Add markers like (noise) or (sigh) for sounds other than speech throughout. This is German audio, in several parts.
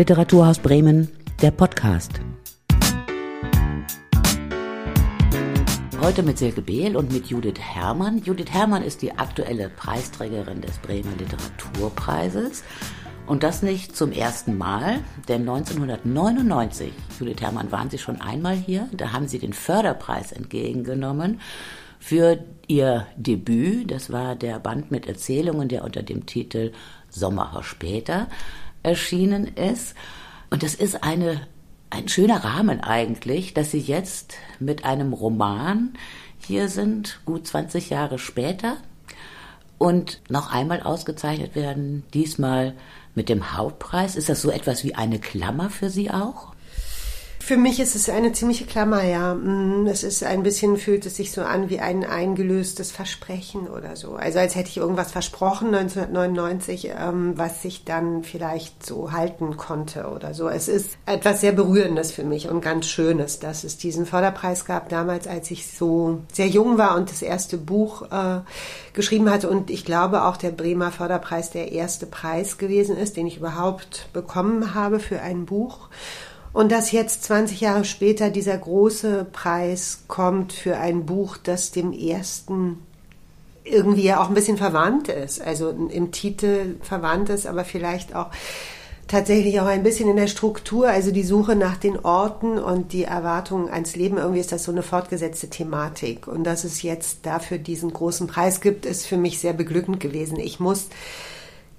Literaturhaus Bremen, der Podcast. Heute mit Silke Behl und mit Judith Herrmann. Judith Herrmann ist die aktuelle Preisträgerin des Bremer Literaturpreises. Und das nicht zum ersten Mal, denn 1999, Judith Herrmann, waren Sie schon einmal hier. Da haben Sie den Förderpreis entgegengenommen für Ihr Debüt. Das war der Band mit Erzählungen, der unter dem Titel Sommerhaus später erschienen ist. Und das ist eine, ein schöner Rahmen eigentlich, dass Sie jetzt mit einem Roman hier sind, gut 20 Jahre später, und noch einmal ausgezeichnet werden, diesmal mit dem Hauptpreis. Ist das so etwas wie eine Klammer für Sie auch? Für mich ist es eine ziemliche Klammer, ja. Mm, es ist ein bisschen, fühlt es sich so an wie ein eingelöstes Versprechen oder so. Also als hätte ich irgendwas versprochen 1999, ähm, was sich dann vielleicht so halten konnte oder so. Es ist etwas sehr Berührendes für mich und ganz Schönes, dass es diesen Förderpreis gab damals, als ich so sehr jung war und das erste Buch äh, geschrieben hatte. Und ich glaube auch der Bremer Förderpreis der erste Preis gewesen ist, den ich überhaupt bekommen habe für ein Buch. Und dass jetzt 20 Jahre später dieser große Preis kommt für ein Buch, das dem ersten irgendwie ja auch ein bisschen verwandt ist. Also im Titel verwandt ist, aber vielleicht auch tatsächlich auch ein bisschen in der Struktur, also die Suche nach den Orten und die Erwartungen ans Leben, irgendwie ist das so eine fortgesetzte Thematik. Und dass es jetzt dafür diesen großen Preis gibt, ist für mich sehr beglückend gewesen. Ich muss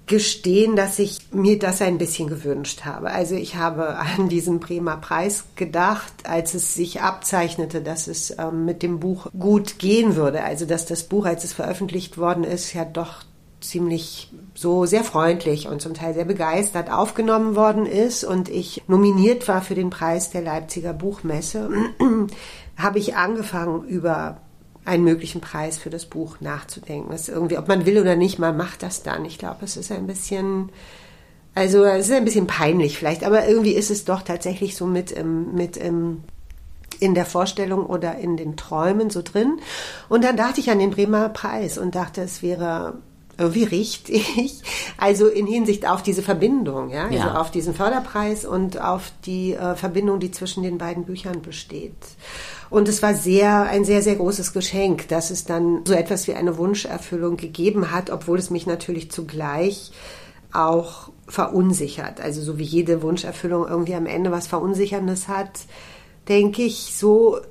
gestehen, dass ich mir das ein bisschen gewünscht habe. Also ich habe an diesen Bremer Preis gedacht, als es sich abzeichnete, dass es ähm, mit dem Buch gut gehen würde. Also dass das Buch, als es veröffentlicht worden ist, ja doch ziemlich so sehr freundlich und zum Teil sehr begeistert aufgenommen worden ist und ich nominiert war für den Preis der Leipziger Buchmesse, (clears throat) habe ich angefangen über einen möglichen Preis für das Buch nachzudenken. Das irgendwie, ob man will oder nicht, man macht das dann. Ich glaube, es ist ein bisschen, also es ist ein bisschen peinlich vielleicht, aber irgendwie ist es doch tatsächlich so mit im, mit im, in der Vorstellung oder in den Träumen so drin. Und dann dachte ich an den Bremer Preis und dachte, es wäre irgendwie richtig. (laughs) Also in Hinsicht auf diese Verbindung, ja, also ja. auf diesen Förderpreis und auf die äh, Verbindung, die zwischen den beiden Büchern besteht. Und es war sehr, ein sehr, sehr großes Geschenk, dass es dann so etwas wie eine Wunscherfüllung gegeben hat, obwohl es mich natürlich zugleich auch verunsichert. Also so wie jede Wunscherfüllung irgendwie am Ende was Verunsicherndes hat, denke ich so,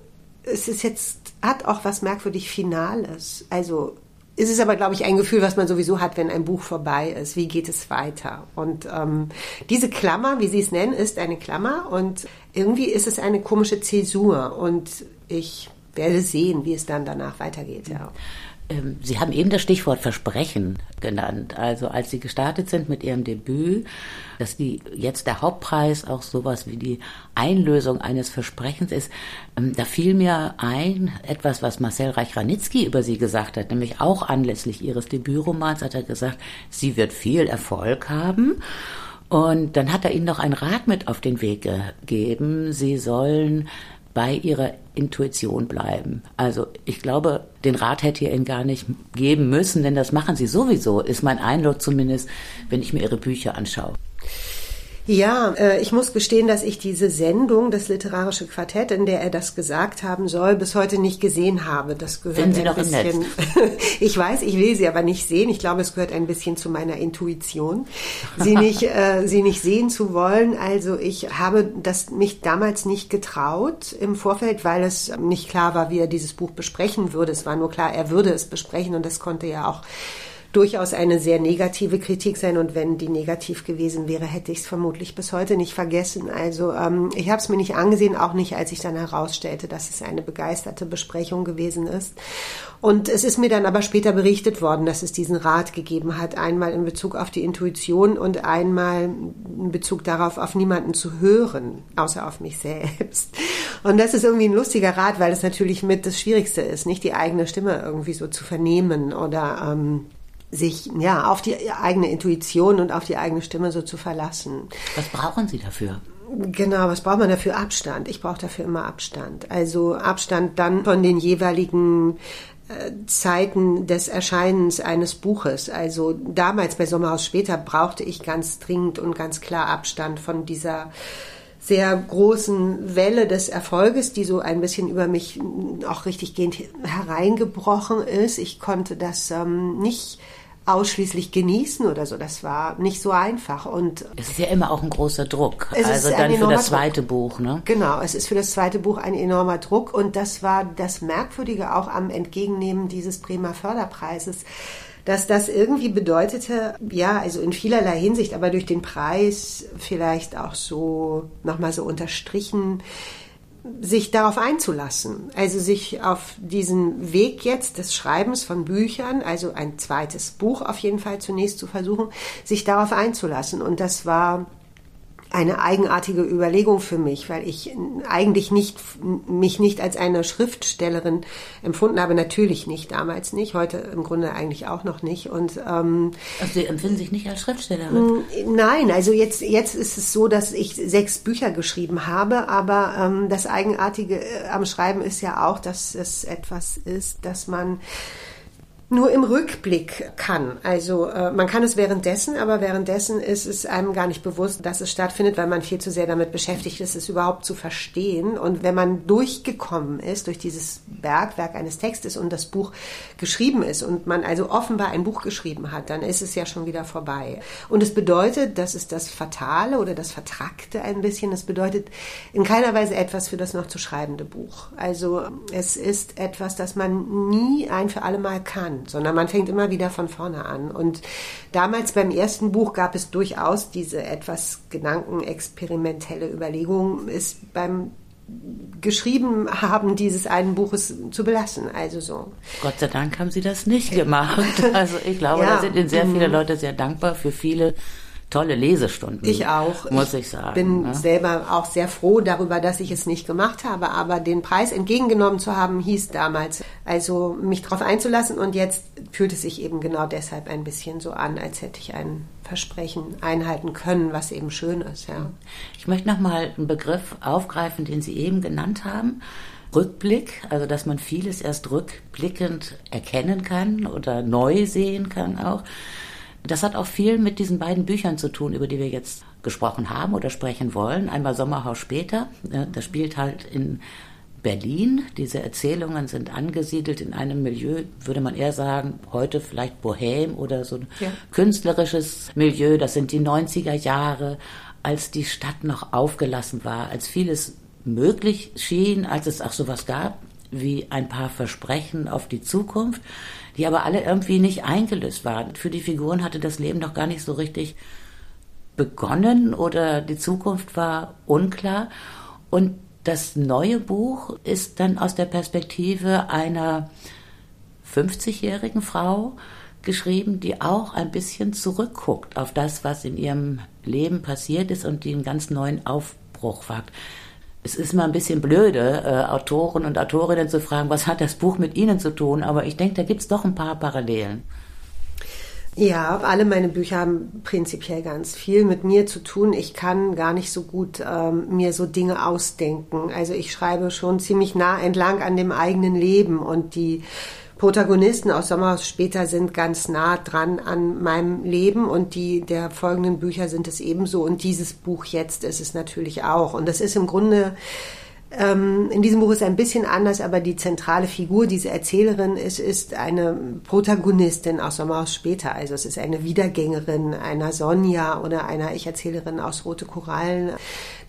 es ist jetzt, hat auch was merkwürdig Finales. Also ist es aber, glaube ich, ein Gefühl, was man sowieso hat, wenn ein Buch vorbei ist. Wie geht es weiter? Und ähm, diese Klammer, wie Sie es nennen, ist eine Klammer und irgendwie ist es eine komische Zäsur und ich werde sehen, wie es dann danach weitergeht. Ja. Ähm, Sie haben eben das Stichwort Versprechen genannt. Also als Sie gestartet sind mit Ihrem Debüt, dass die jetzt der Hauptpreis auch sowas wie die Einlösung eines Versprechens ist, ähm, da fiel mir ein etwas, was Marcel Reich-Ranitzky über Sie gesagt hat, nämlich auch anlässlich Ihres Debütromans hat er gesagt, sie wird viel Erfolg haben. Und dann hat er ihnen noch einen Rat mit auf den Weg gegeben. Sie sollen bei ihrer Intuition bleiben. Also ich glaube, den Rat hätte ihr ihnen gar nicht geben müssen, denn das machen sie sowieso, ist mein Eindruck zumindest, wenn ich mir ihre Bücher anschaue. Ja, äh, ich muss gestehen, dass ich diese Sendung, das literarische Quartett, in der er das gesagt haben soll, bis heute nicht gesehen habe. Das gehört Finden Sie ein bisschen. (laughs) ich weiß, ich will sie aber nicht sehen. Ich glaube, es gehört ein bisschen zu meiner Intuition, sie nicht, äh, sie nicht sehen zu wollen. Also ich habe das mich damals nicht getraut im Vorfeld, weil es nicht klar war, wie er dieses Buch besprechen würde. Es war nur klar, er würde es besprechen und das konnte ja auch durchaus eine sehr negative Kritik sein. Und wenn die negativ gewesen wäre, hätte ich es vermutlich bis heute nicht vergessen. Also ähm, ich habe es mir nicht angesehen, auch nicht, als ich dann herausstellte, dass es eine begeisterte Besprechung gewesen ist. Und es ist mir dann aber später berichtet worden, dass es diesen Rat gegeben hat, einmal in Bezug auf die Intuition und einmal in Bezug darauf, auf niemanden zu hören, außer auf mich selbst. Und das ist irgendwie ein lustiger Rat, weil es natürlich mit das Schwierigste ist, nicht die eigene Stimme irgendwie so zu vernehmen oder ähm, sich ja auf die eigene Intuition und auf die eigene Stimme so zu verlassen. Was brauchen Sie dafür? Genau, was braucht man dafür? Abstand. Ich brauche dafür immer Abstand. Also Abstand dann von den jeweiligen Zeiten des Erscheinens eines Buches. Also damals bei Sommerhaus später brauchte ich ganz dringend und ganz klar Abstand von dieser sehr großen Welle des Erfolges, die so ein bisschen über mich auch richtig gehend hereingebrochen ist. Ich konnte das ähm, nicht ausschließlich genießen oder so. Das war nicht so einfach. Und es ist ja immer auch ein großer Druck. also dann für das zweite Druck. Buch, ne? Genau, es ist für das zweite Buch ein enormer Druck. Und das war das Merkwürdige auch am Entgegennehmen dieses Bremer Förderpreises dass das irgendwie bedeutete, ja, also in vielerlei Hinsicht, aber durch den Preis vielleicht auch so nochmal so unterstrichen, sich darauf einzulassen, also sich auf diesen Weg jetzt des Schreibens von Büchern, also ein zweites Buch auf jeden Fall zunächst zu versuchen, sich darauf einzulassen. Und das war eine eigenartige Überlegung für mich, weil ich eigentlich nicht, mich nicht als eine Schriftstellerin empfunden habe. Natürlich nicht, damals nicht, heute im Grunde eigentlich auch noch nicht. Und, ähm, also Sie empfinden sich nicht als Schriftstellerin? Nein, also jetzt, jetzt ist es so, dass ich sechs Bücher geschrieben habe, aber ähm, das Eigenartige äh, am Schreiben ist ja auch, dass es etwas ist, dass man nur im Rückblick kann. Also äh, man kann es währenddessen, aber währenddessen ist es einem gar nicht bewusst, dass es stattfindet, weil man viel zu sehr damit beschäftigt ist, es überhaupt zu verstehen. Und wenn man durchgekommen ist durch dieses Bergwerk eines Textes und das Buch geschrieben ist und man also offenbar ein Buch geschrieben hat, dann ist es ja schon wieder vorbei. Und es bedeutet, das ist das Fatale oder das Vertrackte ein bisschen, es bedeutet in keiner Weise etwas für das noch zu schreibende Buch. Also es ist etwas, das man nie ein für alle Mal kann sondern man fängt immer wieder von vorne an. Und damals beim ersten Buch gab es durchaus diese etwas gedankenexperimentelle Überlegung, ist beim geschrieben haben dieses einen Buches zu belassen. Also so. Gott sei Dank haben Sie das nicht gemacht. (laughs) Also ich glaube, ja. da sind Ihnen sehr viele mhm. Leute sehr dankbar für viele tolle Lesestunden. Ich auch. Muss ich, ich sagen. bin ne? selber auch sehr froh darüber, dass ich es nicht gemacht habe. Aber den Preis entgegengenommen zu haben, hieß damals, also mich darauf einzulassen. Und jetzt fühlt es sich eben genau deshalb ein bisschen so an, als hätte ich ein Versprechen einhalten können, was eben schön ist. Ja. Ich möchte nochmal einen Begriff aufgreifen, den Sie eben genannt haben. Rückblick, also dass man vieles erst rückblickend erkennen kann oder neu sehen kann auch. Das hat auch viel mit diesen beiden Büchern zu tun, über die wir jetzt gesprochen haben oder sprechen wollen. Einmal Sommerhaus später. Das spielt halt in Berlin. Diese Erzählungen sind angesiedelt in einem Milieu, würde man eher sagen, heute vielleicht Bohem oder so ein ja. künstlerisches Milieu. Das sind die 90er Jahre, als die Stadt noch aufgelassen war, als vieles möglich schien, als es auch sowas gab wie ein paar Versprechen auf die Zukunft die aber alle irgendwie nicht eingelöst waren. Für die Figuren hatte das Leben noch gar nicht so richtig begonnen oder die Zukunft war unklar. Und das neue Buch ist dann aus der Perspektive einer 50-jährigen Frau geschrieben, die auch ein bisschen zurückguckt auf das, was in ihrem Leben passiert ist und die einen ganz neuen Aufbruch wagt es ist mal ein bisschen blöde, äh, Autoren und Autorinnen zu fragen, was hat das Buch mit ihnen zu tun, aber ich denke, da gibt es doch ein paar Parallelen. Ja, alle meine Bücher haben prinzipiell ganz viel mit mir zu tun. Ich kann gar nicht so gut ähm, mir so Dinge ausdenken. Also ich schreibe schon ziemlich nah entlang an dem eigenen Leben und die Protagonisten aus Sommerhaus später sind ganz nah dran an meinem Leben und die der folgenden Bücher sind es ebenso und dieses Buch jetzt ist es natürlich auch. Und das ist im Grunde ähm, in diesem Buch ist ein bisschen anders, aber die zentrale Figur, diese Erzählerin, ist, ist eine Protagonistin aus Sommerhaus später. Also es ist eine Wiedergängerin einer Sonja oder einer Ich-Erzählerin aus Rote Korallen.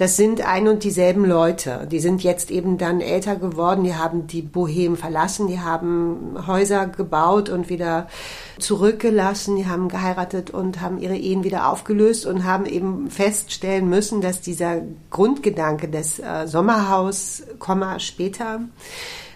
Das sind ein und dieselben Leute. Die sind jetzt eben dann älter geworden, die haben die Bohem verlassen, die haben Häuser gebaut und wieder zurückgelassen, die haben geheiratet und haben ihre Ehen wieder aufgelöst und haben eben feststellen müssen, dass dieser Grundgedanke des äh, Sommerhaus, Komma später,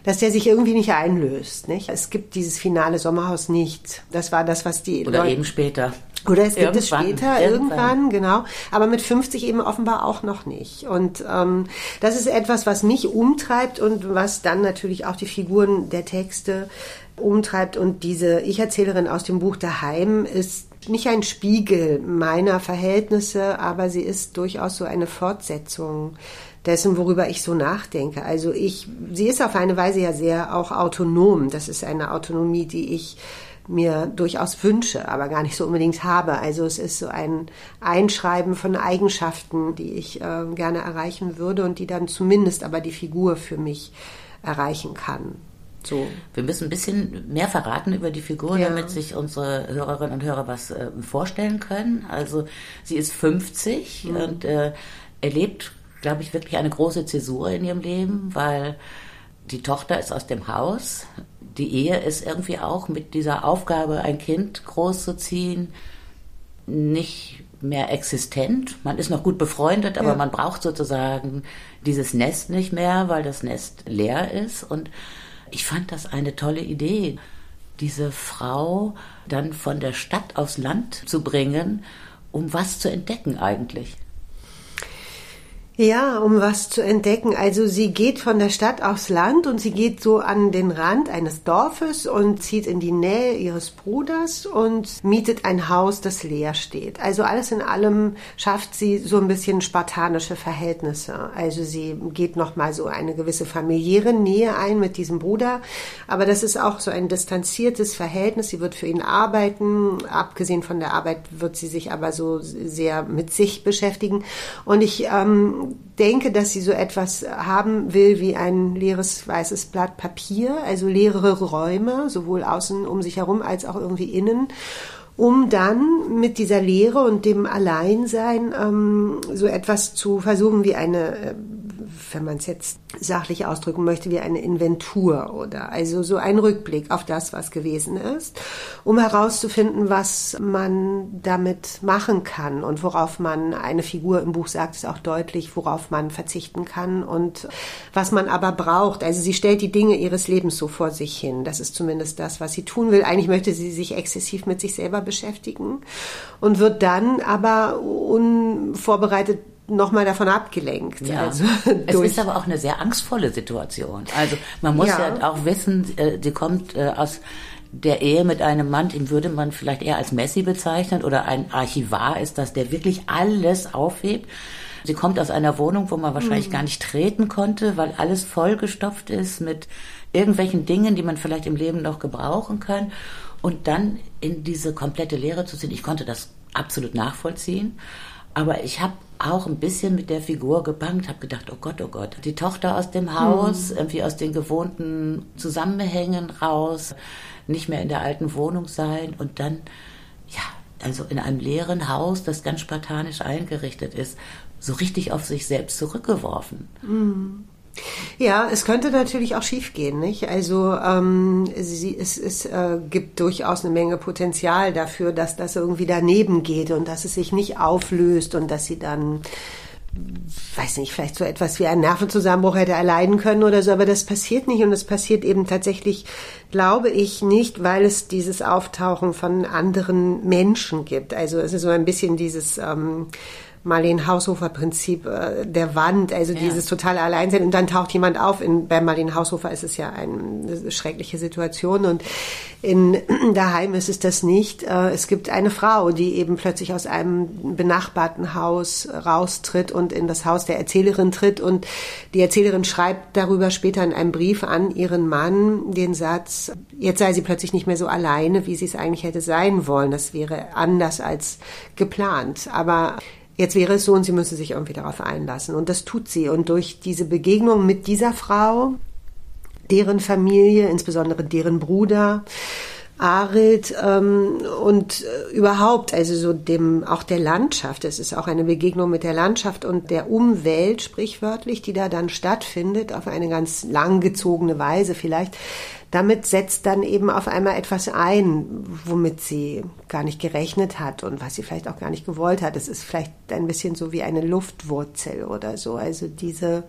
dass der sich irgendwie nicht einlöst. Nicht? Es gibt dieses finale Sommerhaus nicht. Das war das, was die oder Leute, eben später. Oder es gibt es später, irgendwann. irgendwann. genau. Aber mit 50 eben offenbar auch noch nicht. Und ähm, das ist etwas, was mich umtreibt und was dann natürlich auch die Figuren der Texte umtreibt. Und diese Ich-Erzählerin aus dem Buch Daheim ist nicht ein Spiegel meiner Verhältnisse, aber sie ist durchaus so eine Fortsetzung dessen, worüber ich so nachdenke. Also ich, sie ist auf eine Weise ja sehr auch autonom. Das ist eine Autonomie, die ich mir durchaus wünsche, aber gar nicht so unbedingt habe. Also es ist so ein Einschreiben von Eigenschaften, die ich äh, gerne erreichen würde und die dann zumindest aber die Figur für mich erreichen kann. So. Wir müssen ein bisschen mehr verraten über die Figur, ja. damit sich unsere Hörerinnen und Hörer was äh, vorstellen können. Also sie ist 50 mhm. und äh, erlebt, glaube ich, wirklich eine große Zäsur in ihrem Leben, weil die Tochter ist aus dem Haus, die Ehe ist irgendwie auch mit dieser Aufgabe, ein Kind großzuziehen, nicht mehr existent. Man ist noch gut befreundet, aber ja. man braucht sozusagen dieses Nest nicht mehr, weil das Nest leer ist. Und ich fand das eine tolle Idee, diese Frau dann von der Stadt aufs Land zu bringen, um was zu entdecken eigentlich. Ja, um was zu entdecken. Also sie geht von der Stadt aufs Land und sie geht so an den Rand eines Dorfes und zieht in die Nähe ihres Bruders und mietet ein Haus, das leer steht. Also alles in allem schafft sie so ein bisschen spartanische Verhältnisse. Also sie geht noch mal so eine gewisse familiäre Nähe ein mit diesem Bruder, aber das ist auch so ein distanziertes Verhältnis. Sie wird für ihn arbeiten. Abgesehen von der Arbeit wird sie sich aber so sehr mit sich beschäftigen. Und ich ähm, denke, dass sie so etwas haben will wie ein leeres weißes Blatt Papier, also leere Räume, sowohl außen um sich herum als auch irgendwie innen um dann mit dieser Leere und dem Alleinsein ähm, so etwas zu versuchen wie eine, äh, wenn man es jetzt sachlich ausdrücken möchte, wie eine Inventur oder also so ein Rückblick auf das, was gewesen ist, um herauszufinden, was man damit machen kann und worauf man, eine Figur im Buch sagt es auch deutlich, worauf man verzichten kann und was man aber braucht. Also sie stellt die Dinge ihres Lebens so vor sich hin. Das ist zumindest das, was sie tun will. Eigentlich möchte sie sich exzessiv mit sich selber beschäftigen und wird dann aber unvorbereitet nochmal davon abgelenkt. Ja. Also es ist (laughs) aber auch eine sehr angstvolle Situation. Also man muss ja, ja auch wissen, äh, sie kommt äh, aus der Ehe mit einem Mann, den würde man vielleicht eher als Messi bezeichnen oder ein Archivar ist das, der wirklich alles aufhebt. Sie kommt aus einer Wohnung, wo man wahrscheinlich mhm. gar nicht treten konnte, weil alles vollgestopft ist mit irgendwelchen Dingen, die man vielleicht im Leben noch gebrauchen kann. Und dann in diese komplette Lehre zu ziehen, ich konnte das absolut nachvollziehen. Aber ich habe auch ein bisschen mit der Figur gebankt, habe gedacht, oh Gott, oh Gott, die Tochter aus dem Haus, hm. irgendwie aus den gewohnten Zusammenhängen raus, nicht mehr in der alten Wohnung sein und dann, ja, also in einem leeren Haus, das ganz spartanisch eingerichtet ist, so richtig auf sich selbst zurückgeworfen. Hm. Ja, es könnte natürlich auch schiefgehen, nicht? Also ähm, sie, es, es äh, gibt durchaus eine Menge Potenzial dafür, dass das irgendwie daneben geht und dass es sich nicht auflöst und dass sie dann weiß nicht, vielleicht so etwas wie einen Nervenzusammenbruch hätte erleiden können oder so, aber das passiert nicht und es passiert eben tatsächlich, glaube ich, nicht, weil es dieses Auftauchen von anderen Menschen gibt. Also es ist so ein bisschen dieses ähm, Marlene Haushofer Prinzip äh, der Wand, also ja. dieses totale Alleinsein und dann taucht jemand auf. In, bei Marlene Haushofer ist es ja eine schreckliche Situation und in (clears throat) daheim ist es das nicht. Äh, es gibt eine Frau, die eben plötzlich aus einem benachbarten Haus raustritt und in das Haus der Erzählerin tritt und die Erzählerin schreibt darüber später in einem Brief an ihren Mann den Satz, jetzt sei sie plötzlich nicht mehr so alleine, wie sie es eigentlich hätte sein wollen. Das wäre anders als geplant. Aber jetzt wäre es so und sie müsse sich irgendwie darauf einlassen. Und das tut sie. Und durch diese Begegnung mit dieser Frau, deren Familie, insbesondere deren Bruder, Arid ähm, und äh, überhaupt, also so dem auch der Landschaft. Es ist auch eine Begegnung mit der Landschaft und der Umwelt, sprichwörtlich, die da dann stattfindet, auf eine ganz langgezogene Weise vielleicht damit setzt dann eben auf einmal etwas ein, womit sie gar nicht gerechnet hat und was sie vielleicht auch gar nicht gewollt hat. Es ist vielleicht ein bisschen so wie eine Luftwurzel oder so. Also diese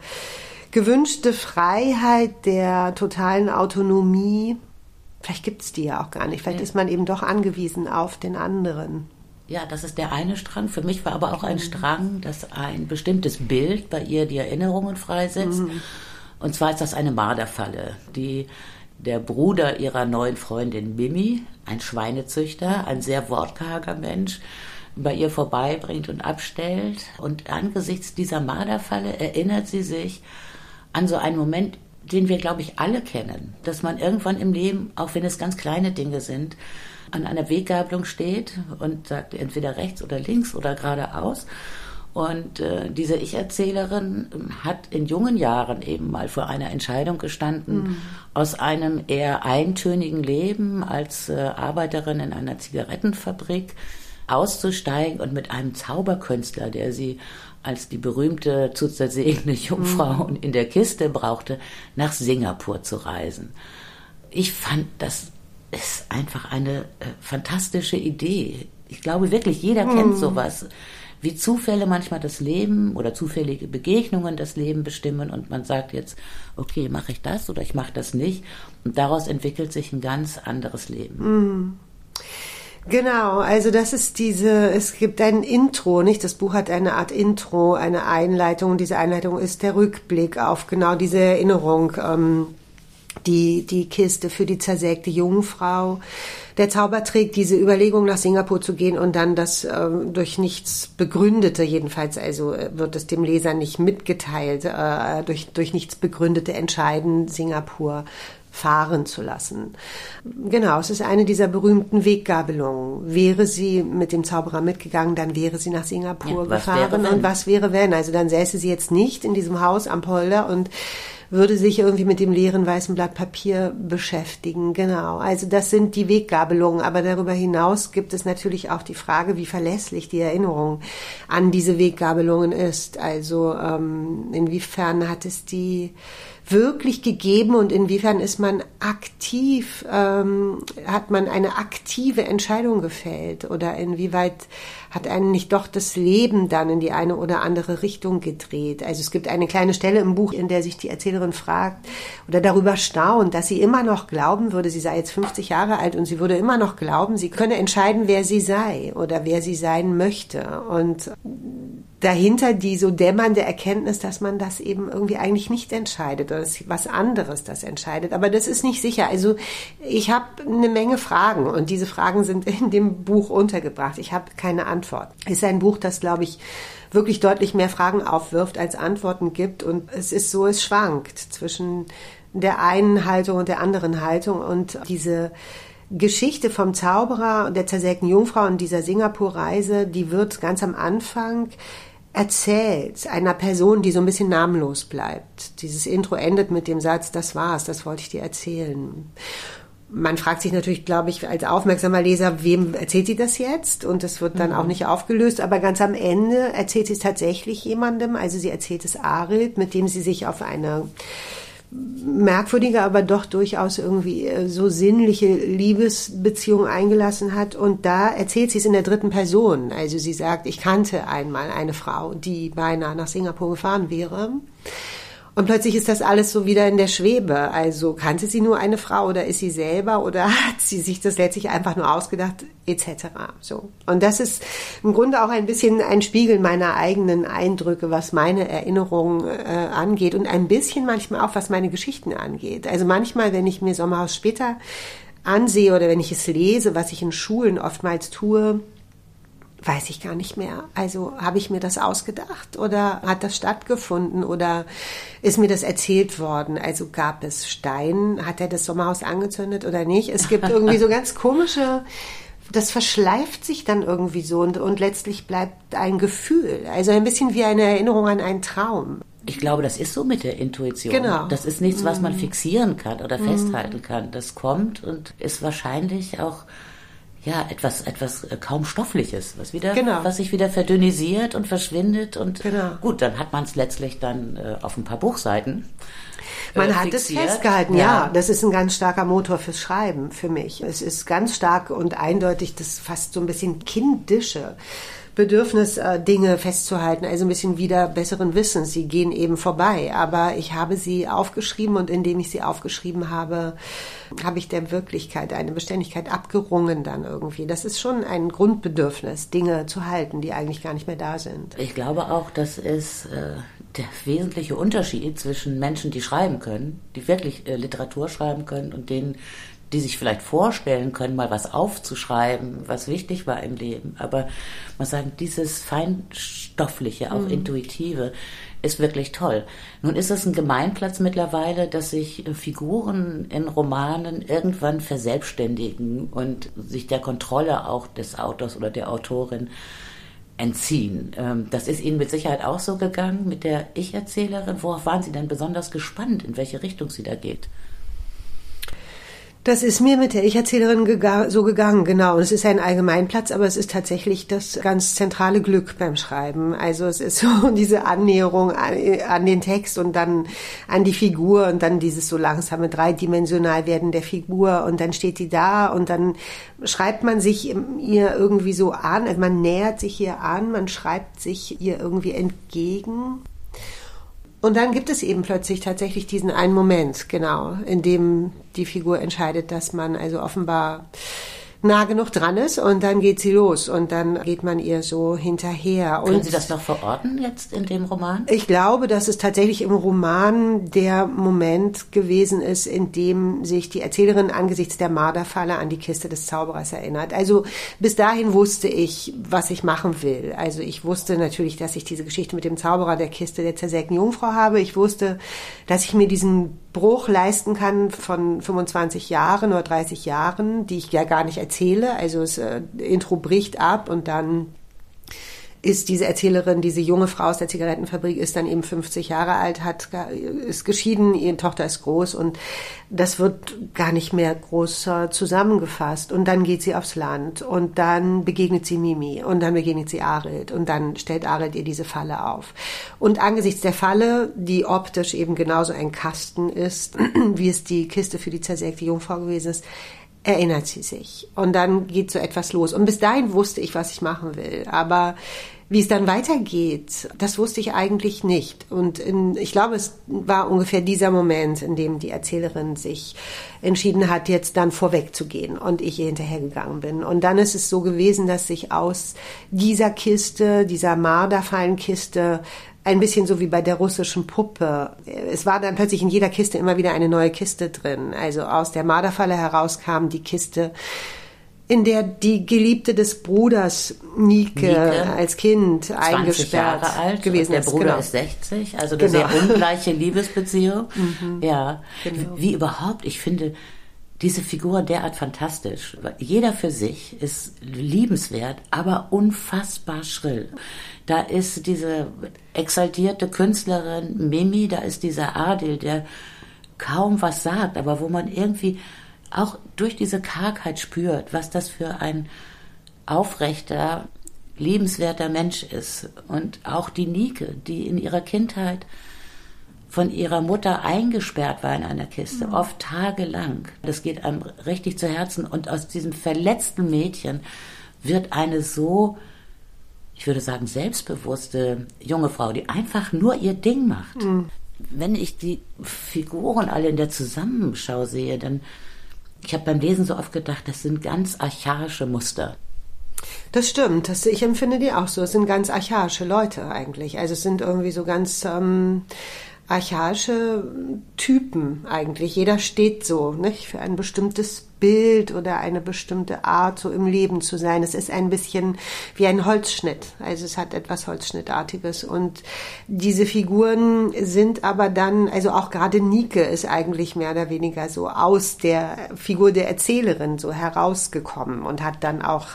gewünschte Freiheit der totalen Autonomie, vielleicht gibt es die ja auch gar nicht. Vielleicht ja. ist man eben doch angewiesen auf den anderen. Ja, das ist der eine Strang. Für mich war aber auch ein Strang, dass ein bestimmtes Bild bei ihr die Erinnerungen freisetzt. Mhm. Und zwar ist das eine Marderfalle, die der Bruder ihrer neuen Freundin Mimi, ein Schweinezüchter, ein sehr wortkarger Mensch, bei ihr vorbeibringt und abstellt. Und angesichts dieser Marderfalle erinnert sie sich an so einen Moment, den wir, glaube ich, alle kennen, dass man irgendwann im Leben, auch wenn es ganz kleine Dinge sind, an einer Weggabelung steht und sagt entweder rechts oder links oder geradeaus. Und äh, diese Ich-Erzählerin hat in jungen Jahren eben mal vor einer Entscheidung gestanden, mhm. aus einem eher eintönigen Leben als äh, Arbeiterin in einer Zigarettenfabrik auszusteigen und mit einem Zauberkünstler, der sie als die berühmte zu zersägende (laughs) Jungfrau mhm. in der Kiste brauchte, nach Singapur zu reisen. Ich fand, das ist einfach eine äh, fantastische Idee. Ich glaube wirklich, jeder mhm. kennt sowas. Wie Zufälle manchmal das Leben oder zufällige Begegnungen das Leben bestimmen und man sagt jetzt, okay, mache ich das oder ich mache das nicht. Und daraus entwickelt sich ein ganz anderes Leben. Mhm. Genau, also das ist diese, es gibt ein Intro, nicht? Das Buch hat eine Art Intro, eine Einleitung. Und diese Einleitung ist der Rückblick auf genau diese Erinnerung. Ähm, die, die Kiste für die zersägte Jungfrau. Der Zauber trägt diese Überlegung, nach Singapur zu gehen und dann das äh, durch nichts begründete, jedenfalls, also äh, wird es dem Leser nicht mitgeteilt, äh, durch, durch nichts begründete Entscheiden, Singapur fahren zu lassen. Genau, es ist eine dieser berühmten Weggabelungen. Wäre sie mit dem Zauberer mitgegangen, dann wäre sie nach Singapur ja, gefahren. Und was wäre wenn? Also dann säße sie jetzt nicht in diesem Haus am Polder und würde sich irgendwie mit dem leeren weißen Blatt Papier beschäftigen. Genau. Also das sind die Weggabelungen. Aber darüber hinaus gibt es natürlich auch die Frage, wie verlässlich die Erinnerung an diese Weggabelungen ist. Also ähm, inwiefern hat es die wirklich gegeben und inwiefern ist man aktiv, ähm, hat man eine aktive Entscheidung gefällt oder inwieweit hat einen nicht doch das Leben dann in die eine oder andere Richtung gedreht. Also es gibt eine kleine Stelle im Buch, in der sich die Erzählerin fragt oder darüber staunt, dass sie immer noch glauben würde, sie sei jetzt 50 Jahre alt und sie würde immer noch glauben, sie könne entscheiden, wer sie sei oder wer sie sein möchte. Und dahinter die so dämmernde Erkenntnis, dass man das eben irgendwie eigentlich nicht entscheidet oder was anderes das entscheidet. Aber das ist nicht sicher. Also ich habe eine Menge Fragen und diese Fragen sind (laughs) in dem Buch untergebracht. Ich habe keine Antwort. Ist ein Buch, das, glaube ich, wirklich deutlich mehr Fragen aufwirft, als Antworten gibt. Und es ist so, es schwankt zwischen der einen Haltung und der anderen Haltung und diese Geschichte vom Zauberer und der zersägten Jungfrau und dieser Singapur-Reise, die wird ganz am Anfang erzählt einer Person, die so ein bisschen namenlos bleibt. Dieses Intro endet mit dem Satz, das war's, das wollte ich dir erzählen. Man fragt sich natürlich, glaube ich, als aufmerksamer Leser, wem erzählt sie das jetzt? Und es wird dann mhm. auch nicht aufgelöst. Aber ganz am Ende erzählt sie es tatsächlich jemandem. Also sie erzählt es Arid, mit dem sie sich auf eine merkwürdige, aber doch durchaus irgendwie äh, so sinnliche Liebesbeziehung eingelassen hat. Und da erzählt sie es in der dritten Person. Also sie sagt, ich kannte einmal eine Frau, die beinahe nach Singapur gefahren wäre. Und plötzlich ist das alles so wieder in der Schwebe. Also kannte sie nur eine Frau oder ist sie selber oder (laughs) hat sie sich das letztlich einfach nur ausgedacht, etc. So. Und das ist im Grunde auch ein bisschen ein Spiegel meiner eigenen Eindrücke, was meine Erinnerungen äh, angeht und ein bisschen manchmal auch, was meine Geschichten angeht. Also manchmal, wenn ich mir Sommerhaus später ansehe oder wenn ich es lese, was ich in Schulen oftmals tue, weiß ich gar nicht mehr. Also habe ich mir das ausgedacht oder hat das stattgefunden oder ist mir das erzählt worden? Also gab es Stein, hat er das Sommerhaus angezündet oder nicht? Es gibt irgendwie so ganz komische, das verschleift sich dann irgendwie so und, und letztlich bleibt ein Gefühl, also ein bisschen wie eine Erinnerung an einen Traum. Ich glaube, das ist so mit der Intuition. Genau. Das ist nichts, was man mhm. fixieren kann oder mhm. festhalten kann. Das kommt und ist wahrscheinlich auch ja, etwas, etwas äh, kaum Stoffliches, was wieder, genau. was sich wieder verdünnisiert und verschwindet und genau. gut, dann hat man es letztlich dann äh, auf ein paar Buchseiten. Äh, man hat fixiert. es festgehalten, ja. ja. Das ist ein ganz starker Motor fürs Schreiben für mich. Es ist ganz stark und eindeutig das fast so ein bisschen kindische Bedürfnis, äh, Dinge festzuhalten, also ein bisschen wieder besseren Wissens. Sie gehen eben vorbei, aber ich habe sie aufgeschrieben und indem ich sie aufgeschrieben habe, habe ich der Wirklichkeit eine Beständigkeit abgerungen dann irgendwie. Das ist schon ein Grundbedürfnis, Dinge zu halten, die eigentlich gar nicht mehr da sind. Ich glaube auch, das ist äh, der wesentliche Unterschied zwischen Menschen, die schreiben können, die wirklich äh, Literatur schreiben können und denen, die sich vielleicht vorstellen können, mal was aufzuschreiben, was wichtig war im Leben. Aber man sagt, dieses feinstoffliche, auch mhm. intuitive, ist wirklich toll. Nun ist es ein Gemeinplatz mittlerweile, dass sich Figuren in Romanen irgendwann verselbstständigen und sich der Kontrolle auch des Autors oder der Autorin entziehen. Ähm, das ist Ihnen mit Sicherheit auch so gegangen mit der Ich-Erzählerin. Worauf waren Sie denn besonders gespannt, in welche Richtung sie da geht? Das ist mir mit der Ich-Erzählerin so gegangen, genau. Es ist ein Allgemeinplatz, aber es ist tatsächlich das ganz zentrale Glück beim Schreiben. Also es ist (laughs) so diese Annäherung an, an den Text und dann an die Figur und dann dieses so langsame dreidimensional werden der Figur und dann steht die da und dann schreibt man sich ihr irgendwie so an, also man nähert sich ihr an, man schreibt sich ihr irgendwie entgegen. Und dann gibt es eben plötzlich tatsächlich diesen einen Moment, genau, in dem die Figur entscheidet, dass man also offenbar nah genug dran ist und dann geht sie los und dann geht man ihr so hinterher. Können und Sie das noch verorten jetzt in dem Roman? Ich glaube, dass es tatsächlich im Roman der Moment gewesen ist, in dem sich die Erzählerin angesichts der Marderfalle an die Kiste des Zauberers erinnert. Also bis dahin wusste ich, was ich machen will. Also ich wusste natürlich, dass ich diese Geschichte mit dem Zauberer der Kiste der zersägten Jungfrau habe. Ich wusste, dass ich mir diesen Bruch leisten kann von 25 Jahren oder 30 Jahren, die ich ja gar nicht erzähle. Also das äh, Intro bricht ab und dann ist diese Erzählerin, diese junge Frau aus der Zigarettenfabrik, ist dann eben 50 Jahre alt, hat, ist geschieden, ihre Tochter ist groß und das wird gar nicht mehr groß zusammengefasst. Und dann geht sie aufs Land und dann begegnet sie Mimi und dann begegnet sie Arid und dann stellt Arid ihr diese Falle auf. Und angesichts der Falle, die optisch eben genauso ein Kasten ist, (clears throat) wie es die Kiste für die zersägte Jungfrau gewesen ist, erinnert sie sich. Und dann geht so etwas los. Und bis dahin wusste ich, was ich machen will. Aber wie es dann weitergeht, das wusste ich eigentlich nicht. Und in, ich glaube, es war ungefähr dieser Moment, in dem die Erzählerin sich entschieden hat, jetzt dann vorwegzugehen und ich ihr hinterhergegangen bin. Und dann ist es so gewesen, dass sich aus dieser Kiste, dieser Marderfallenkiste, ein bisschen so wie bei der russischen Puppe. Es war dann plötzlich in jeder Kiste immer wieder eine neue Kiste drin. Also aus der Marderfalle heraus kam die Kiste in der die Geliebte des Bruders Nike, Nike als Kind eingesperrt Jahre alt gewesen der ist. Der Bruder genau. ist 60, also eine genau. sehr ungleiche Liebesbeziehung. (laughs) Mhm. Ja, genau. wie überhaupt, ich finde diese Figur derart fantastisch. Jeder für sich ist liebenswert, aber unfassbar schrill. Da ist diese exaltierte Künstlerin Mimi, da ist dieser Adil, der kaum was sagt, aber wo man irgendwie auch durch diese Kargheit spürt, was das für ein aufrechter, liebenswerter Mensch ist. Und auch die Nike, die in ihrer Kindheit von ihrer Mutter eingesperrt war in einer Kiste, mhm. oft tagelang. Das geht einem richtig zu Herzen. Und aus diesem verletzten Mädchen wird eine so, ich würde sagen, selbstbewusste junge Frau, die einfach nur ihr Ding macht. Mhm. Wenn ich die Figuren alle in der Zusammenschau sehe, dann ich habe beim Lesen so oft gedacht, das sind ganz archaische Muster. Das stimmt, das, ich empfinde die auch so. Es sind ganz archaische Leute eigentlich. Also es sind irgendwie so ganz ähm, archaische Typen eigentlich. Jeder steht so, nicht? Für ein bestimmtes Bild oder eine bestimmte Art, so im Leben zu sein. Es ist ein bisschen wie ein Holzschnitt. Also es hat etwas Holzschnittartiges. Und diese Figuren sind aber dann, also auch gerade Nike ist eigentlich mehr oder weniger so aus der Figur der Erzählerin so herausgekommen und hat dann auch,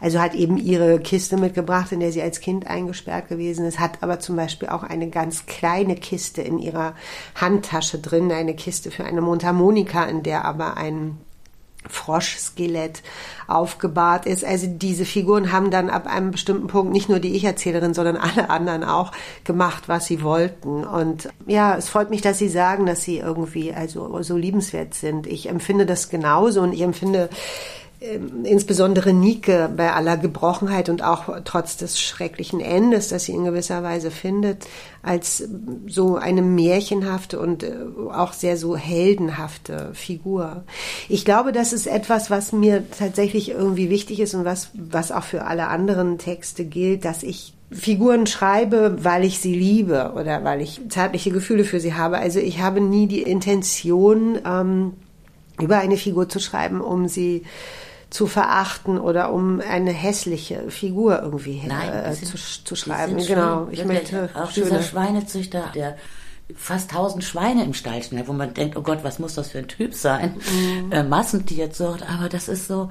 also hat eben ihre Kiste mitgebracht, in der sie als Kind eingesperrt gewesen ist, hat aber zum Beispiel auch eine ganz kleine Kiste in ihrer Handtasche drin, eine Kiste für eine Mundharmonika, in der aber ein Froschskelett aufgebahrt ist. Also diese Figuren haben dann ab einem bestimmten Punkt nicht nur die Ich-Erzählerin, sondern alle anderen auch gemacht, was sie wollten. Und ja, es freut mich, dass Sie sagen, dass sie irgendwie also so liebenswert sind. Ich empfinde das genauso und ich empfinde insbesondere Nike bei aller Gebrochenheit und auch trotz des schrecklichen Endes, das sie in gewisser Weise findet, als so eine märchenhafte und äh, auch sehr so heldenhafte Figur. Ich glaube, das ist etwas, was mir tatsächlich irgendwie wichtig ist und was, was auch für alle anderen Texte gilt, dass ich Figuren schreibe, weil ich sie liebe oder weil ich zärtliche Gefühle für sie habe. Also ich habe nie die Intention, ähm, über eine Figur zu schreiben, um sie zu verachten oder um eine hässliche Figur irgendwie Nein, äh, sind, zu, zu schreiben. Genau, ich möchte auch schöne. dieser Schweinezüchter, der fast tausend Schweine im Stall schnell, wo man denkt, oh Gott, was muss das für ein Typ sein? Mhm. Äh, Massentierzucht, aber das ist so,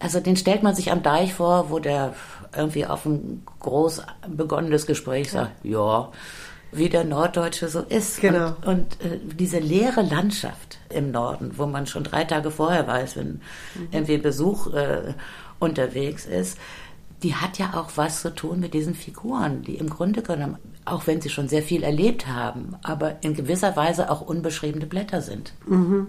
also den stellt man sich am Deich vor, wo der irgendwie auf ein groß begonnenes Gespräch sagt, ja, wie der Norddeutsche so ist. Genau. Und, und äh, diese leere Landschaft im Norden, wo man schon drei Tage vorher weiß, wenn mhm. irgendwie Besuch äh, unterwegs ist, die hat ja auch was zu tun mit diesen Figuren, die im Grunde genommen auch wenn sie schon sehr viel erlebt haben, aber in gewisser Weise auch unbeschriebene Blätter sind. Mhm.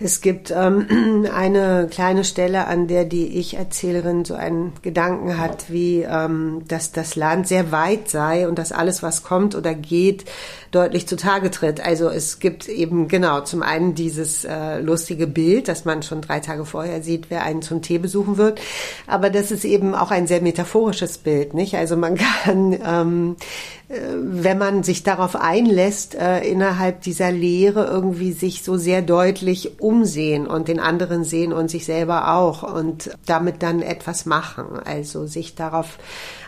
Es gibt ähm, (clears throat) eine kleine Stelle, an der die Ich-Erzählerin so einen Gedanken hat, wie ähm, dass das Land sehr weit sei und dass alles, was kommt oder geht, deutlich zutage tritt. Also es gibt eben genau zum einen dieses äh, lustige Bild, dass man schon drei Tage vorher sieht, wer einen zum Tee besuchen wird, aber das ist eben auch ein sehr metaphorisches Bild, nicht? Also man (laughs) kann ähm, äh, wenn man sich darauf einlässt, äh, innerhalb dieser Lehre irgendwie sich so sehr deutlich umsehen und den anderen sehen und sich selber auch und damit dann etwas machen. Also sich darauf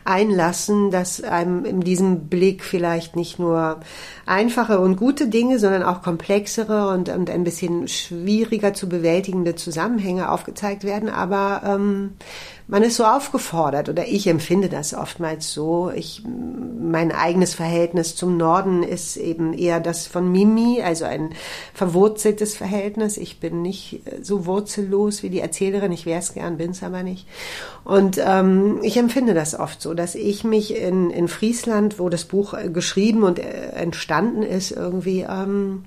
einlassen, dass einem in diesem Blick vielleicht nicht nur einfache und gute Dinge, sondern auch komplexere und, und ein bisschen schwieriger zu bewältigende Zusammenhänge aufgezeigt werden. Aber ähm, man ist so aufgefordert oder ich empfinde das oftmals so. Ich, mein eigenes Verhältnis zum Norden ist eben eher das von Mimi, also ein verwurzeltes Verhältnis. Ich bin nicht so wurzellos wie die Erzählerin. Ich wäre es gern, bin es aber nicht. Und ähm, ich empfinde das oft so, dass ich mich in, in Friesland, wo das Buch geschrieben und äh, entstanden ist, irgendwie ähm,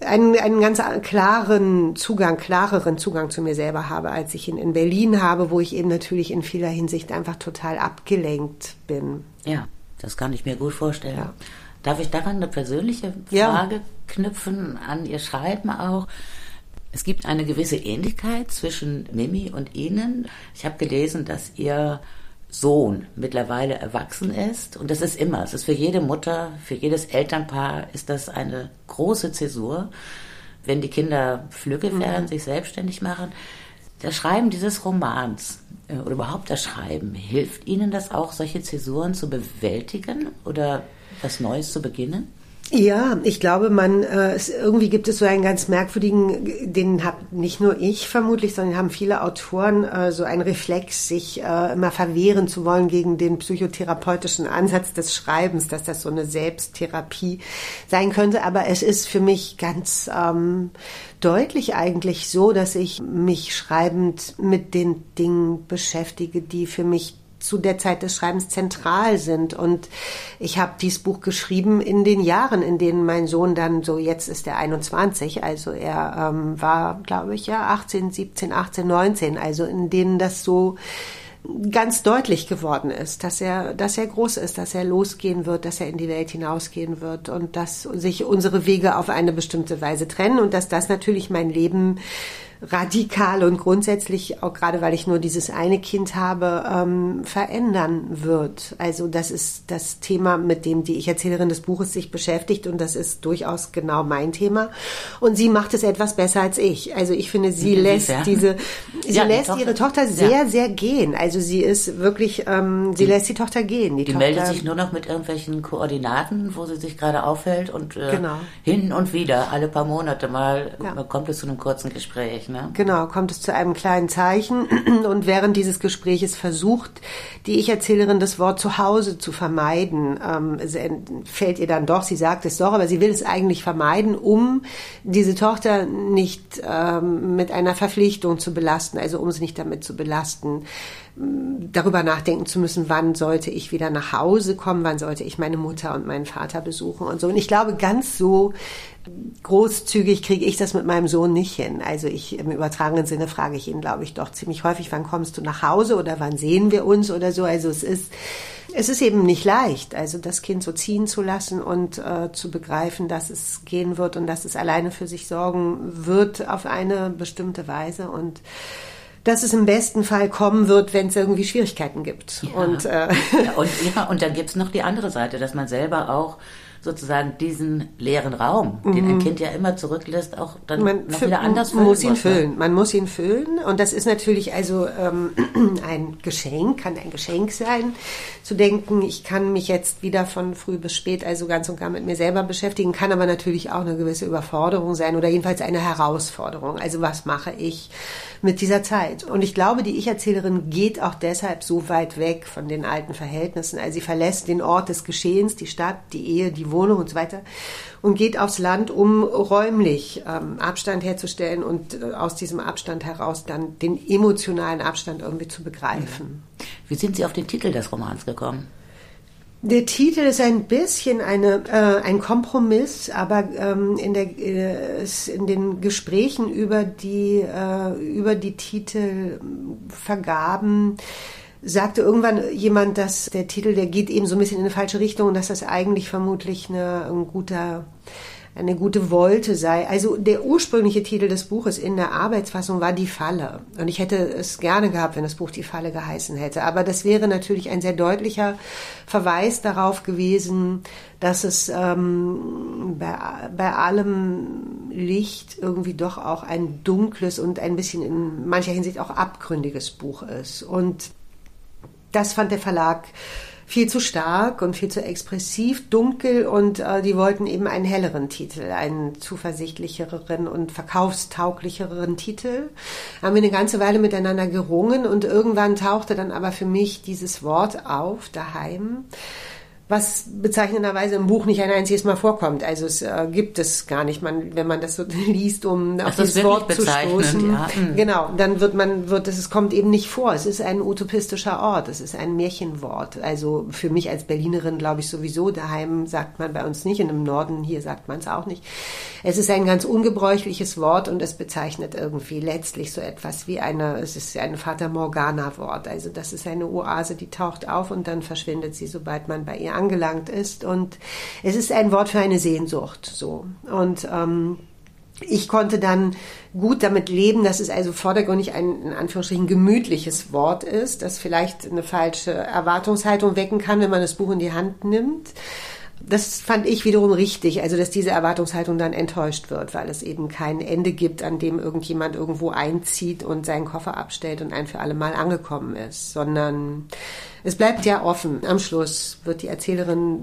einen, einen ganz klaren Zugang, klareren Zugang zu mir selber habe, als ich ihn in Berlin habe, wo ich eben natürlich in vieler Hinsicht einfach total abgelenkt bin. Ja, das kann ich mir gut vorstellen. Ja. Darf ich daran eine persönliche Frage ja. knüpfen, an Ihr Schreiben auch? Es gibt eine gewisse Ähnlichkeit zwischen Mimi und Ihnen. Ich habe gelesen, dass Ihr Sohn mittlerweile erwachsen ist. Und das ist immer, es ist für jede Mutter, für jedes Elternpaar ist das eine große Zäsur, wenn die Kinder flügge werden, mhm. sich selbstständig machen. Das Schreiben dieses Romans äh, oder überhaupt das Schreiben, hilft Ihnen das auch, solche Zäsuren zu bewältigen oder was Neues zu beginnen? Ja, ich glaube, man äh, es, irgendwie gibt es so einen ganz merkwürdigen, den hat nicht nur ich vermutlich, sondern haben viele Autoren äh, so einen Reflex, sich äh, immer verwehren zu wollen gegen den psychotherapeutischen Ansatz des Schreibens, dass das so eine Selbsttherapie sein könnte. Aber es ist für mich ganz ähm, deutlich eigentlich so, dass ich mich schreibend mit den Dingen beschäftige, die für mich zu der Zeit des Schreibens zentral sind. Und ich habe dieses Buch geschrieben in den Jahren, in denen mein Sohn dann so, jetzt ist er 21, also er ähm, war, glaube ich, ja 18, 17, 18, 19, also in denen das so ganz deutlich geworden ist, dass er, dass er groß ist, dass er losgehen wird, dass er in die Welt hinausgehen wird und dass sich unsere Wege auf eine bestimmte Weise trennen und dass das natürlich mein Leben radikal und grundsätzlich, auch gerade weil ich nur dieses eine Kind habe, ähm, verändern wird. Also das ist das Thema, mit dem die Ich-Erzählerin des Buches sich beschäftigt und das ist durchaus genau mein Thema. Und sie macht es etwas besser als ich. Also ich finde, sie ja, lässt diese, sie ja, lässt Tochter, ihre Tochter sehr, ja. sehr gehen. Also sie ist wirklich, ähm, sie die, lässt die Tochter gehen. Die, die Tochter, meldet sich nur noch mit irgendwelchen Koordinaten, wo sie sich gerade aufhält und äh, genau. hin und wieder, alle paar Monate mal, kommt es zu einem kurzen Gespräch ne? Genau, kommt es zu einem kleinen Zeichen (clears throat) und während dieses Gespräches versucht die Ich-Erzählerin das Wort zu Hause zu vermeiden. Ähm, fällt ihr dann doch, sie sagt es doch, aber sie will es eigentlich vermeiden, um diese Tochter nicht ähm, mit einer Verpflichtung zu belasten, also um sie nicht damit zu belasten darüber nachdenken zu müssen, wann sollte ich wieder nach Hause kommen, wann sollte ich meine Mutter und meinen Vater besuchen und so. Und ich glaube, ganz so großzügig kriege ich das mit meinem Sohn nicht hin. Also ich im übertragenen Sinne frage ich ihn, glaube ich, doch ziemlich häufig, wann kommst du nach Hause oder wann sehen wir uns oder so. Also es ist es ist eben nicht leicht, also das Kind so ziehen zu lassen und äh, zu begreifen, dass es gehen wird und dass es alleine für sich sorgen wird auf eine bestimmte Weise und dass es im besten Fall kommen wird, wenn es irgendwie Schwierigkeiten gibt. Ja. Und, äh, ja, und, (laughs) ja, und dann gibt's noch die andere Seite, dass man selber auch sozusagen diesen leeren Raum, mhm. den ein mhm. Kind ja immer zurücklässt, auch dann man noch wieder anders füllen muss ihn muss, füllen. Man muss ihn füllen und das ist natürlich also ähm, (clears throat) ein Geschenk, kann ein Geschenk sein, zu denken, ich kann mich jetzt wieder von früh bis spät also ganz und gar mit mir selber beschäftigen, kann aber natürlich auch eine gewisse Überforderung sein oder jedenfalls eine Herausforderung. Also was mache ich mit dieser Zeit? Und ich glaube, die Ich-Erzählerin geht auch deshalb so weit weg von den alten Verhältnissen. Also sie verlässt den Ort des Geschehens, die Stadt, die Ehe, die Wohnung und so weiter und geht aufs Land, um räumlich ähm, Abstand herzustellen und äh, aus diesem Abstand heraus dann den emotionalen Abstand irgendwie zu begreifen. Wie sind Sie auf den Titel des Romans gekommen? Der Titel ist ein bisschen eine, äh, ein Kompromiss, aber ähm, in, der, äh, in den Gesprächen über die, äh, über die Titelvergaben sagte irgendwann jemand, dass der Titel, der geht eben so ein bisschen in eine falsche Richtung und dass das eigentlich vermutlich eine, ein guter, eine gute Wolte sei. Also der ursprüngliche Titel des Buches in der Arbeitsfassung war Die Falle. Und ich hätte es gerne gehabt, wenn das Buch Die Falle geheißen hätte. Aber das wäre natürlich ein sehr deutlicher Verweis darauf gewesen, dass es ähm, bei, bei allem Licht irgendwie doch auch ein dunkles und ein bisschen in mancher Hinsicht auch abgründiges Buch ist. Und das fand der Verlag viel zu stark und viel zu expressiv, dunkel und äh, die wollten eben einen helleren Titel, einen zuversichtlicheren und verkaufstauglicheren Titel. Haben wir eine ganze Weile miteinander gerungen und irgendwann tauchte dann aber für mich dieses Wort auf daheim was bezeichnenderweise im Buch nicht ein einziges Mal vorkommt. Also es äh, gibt es gar nicht, man, wenn man das so (laughs) liest, um auf das dieses Wort zu stoßen. Ja. Mhm. Genau, dann wird man, wird es, es kommt eben nicht vor. Es ist ein utopistischer Ort, es ist ein Märchenwort. Also für mich als Berlinerin glaube ich sowieso, daheim sagt man bei uns nicht, und im Norden hier sagt man es auch nicht. Es ist ein ganz ungebräuchliches Wort und es bezeichnet irgendwie letztlich so etwas wie eine, es ist ein Vater Morgana Wort. Also das ist eine Oase, die taucht auf und dann verschwindet sie, sobald man bei ihr angelangt ist. Und es ist ein Wort für eine Sehnsucht, so. Und, ähm, ich konnte dann gut damit leben, dass es also vordergründig ein in Anführungsstrichen gemütliches Wort ist, das vielleicht eine falsche Erwartungshaltung wecken kann, wenn man das Buch in die Hand nimmt. Das fand ich wiederum richtig, also dass diese Erwartungshaltung dann enttäuscht wird, weil es eben kein Ende gibt, an dem irgendjemand irgendwo einzieht und seinen Koffer abstellt und ein für alle Mal angekommen ist, sondern es bleibt ja offen. Am Schluss wird die Erzählerin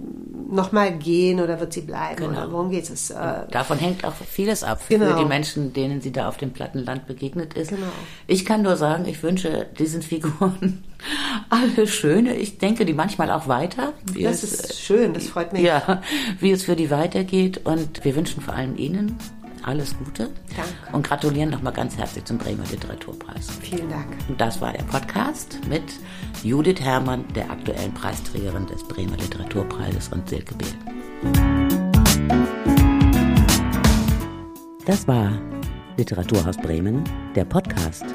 nochmal gehen oder wird sie bleiben? Genau. Oder worum geht es? Äh, Davon hängt auch vieles ab genau. für die Menschen, denen sie da auf dem Plattenland begegnet ist. Genau. Ich kann nur sagen, ich wünsche diesen Figuren (laughs) alles Schöne. Ich denke die manchmal auch weiter. Das es, ist schön, das freut mich. Ja, wie es für die weitergeht. Und wir wünschen vor allem Ihnen alles Gute. Danke. Und gratulieren nochmal ganz herzlich zum Bremer Literaturpreis. Vielen Dank. Und das war der Podcast mit Judith Herrmann, der aktuellen Preisträgerin des Bremer Literaturpreises und Silke Behl. Das war Literaturhaus Bremen, der Podcast.